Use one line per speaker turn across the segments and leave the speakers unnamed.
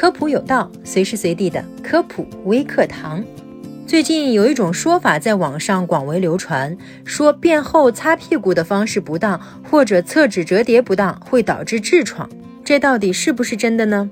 科普有道，随时随地的科普微课堂。最近有一种说法在网上广为流传，说便后擦屁股的方式不当，或者厕纸折叠不当，会导致痔疮。这到底是不是真的呢？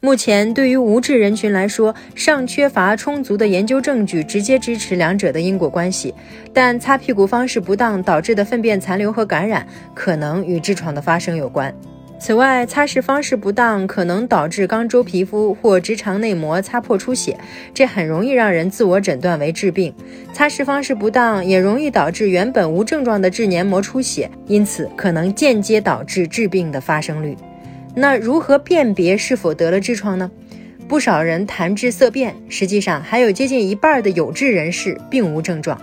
目前对于无痔人群来说，尚缺乏充足的研究证据直接支持两者的因果关系。但擦屁股方式不当导致的粪便残留和感染，可能与痔疮的发生有关。此外，擦拭方式不当可能导致肛周皮肤或直肠内膜擦破出血，这很容易让人自我诊断为痔病。擦拭方式不当也容易导致原本无症状的痔黏膜出血，因此可能间接导致痔病的发生率。那如何辨别是否得了痔疮呢？不少人谈痔色变，实际上还有接近一半的有痔人士并无症状。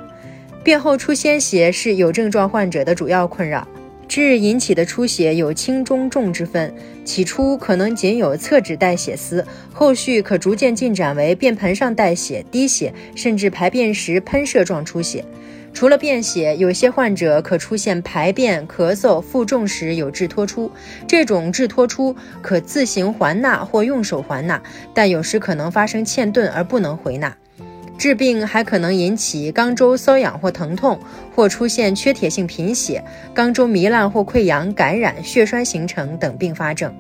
便后出鲜血是有症状患者的主要困扰。痔引起的出血有轻中重之分，起初可能仅有侧脂带血丝，后续可逐渐进展为便盆上带血、滴血，甚至排便时喷射状出血。除了便血，有些患者可出现排便、咳嗽、负重时有痔脱出，这种痔脱出可自行还纳或用手还纳，但有时可能发生嵌顿而不能回纳。治病还可能引起肛周瘙痒或疼痛，或出现缺铁性贫血、肛周糜烂或溃疡、感染、血栓形成等并发症。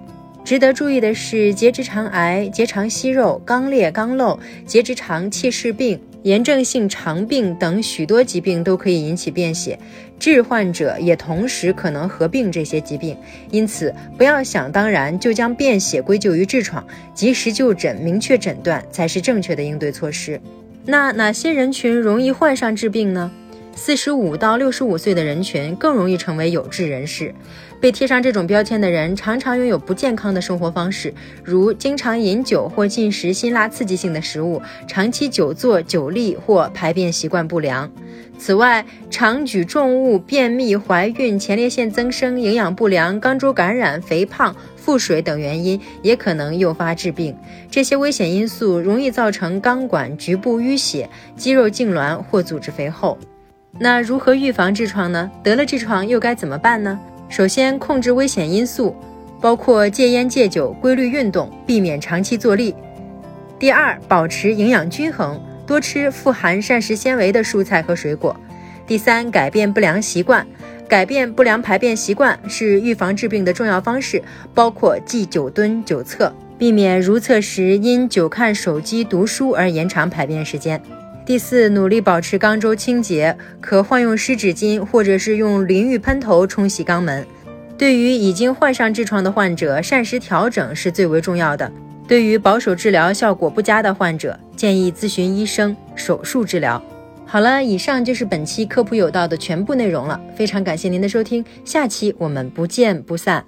值得注意的是，结直肠癌、结肠息肉、肛裂、肛瘘、结直肠憩室病、炎症性肠病等许多疾病都可以引起便血，痔患者也同时可能合并这些疾病，因此不要想当然就将便血归咎于痔疮，及时就诊、明确诊断才是正确的应对措施。那哪些人群容易患上治病呢？四十五到六十五岁的人群更容易成为有痔人士。被贴上这种标签的人，常常拥有不健康的生活方式，如经常饮酒或进食辛辣刺激性的食物，长期久坐、久立或排便习惯不良。此外，常举重物、便秘、怀孕、前列腺增生、营养不良、肛周感染、肥胖。腹水等原因也可能诱发痔病，这些危险因素容易造成肛管局部淤血、肌肉痉挛或组织肥厚。那如何预防痔疮呢？得了痔疮又该怎么办呢？首先，控制危险因素，包括戒烟戒酒、规律运动，避免长期坐立。第二，保持营养均衡，多吃富含膳食纤维的蔬菜和水果。第三，改变不良习惯。改变不良排便习惯是预防治病的重要方式，包括忌久蹲、久侧，避免如厕时因久看手机、读书而延长排便时间。第四，努力保持肛周清洁，可换用湿纸巾或者是用淋浴喷头冲洗肛门。对于已经患上痔疮的患者，膳食调整是最为重要的。对于保守治疗效果不佳的患者，建议咨询医生，手术治疗。好了，以上就是本期科普有道的全部内容了。非常感谢您的收听，下期我们不见不散。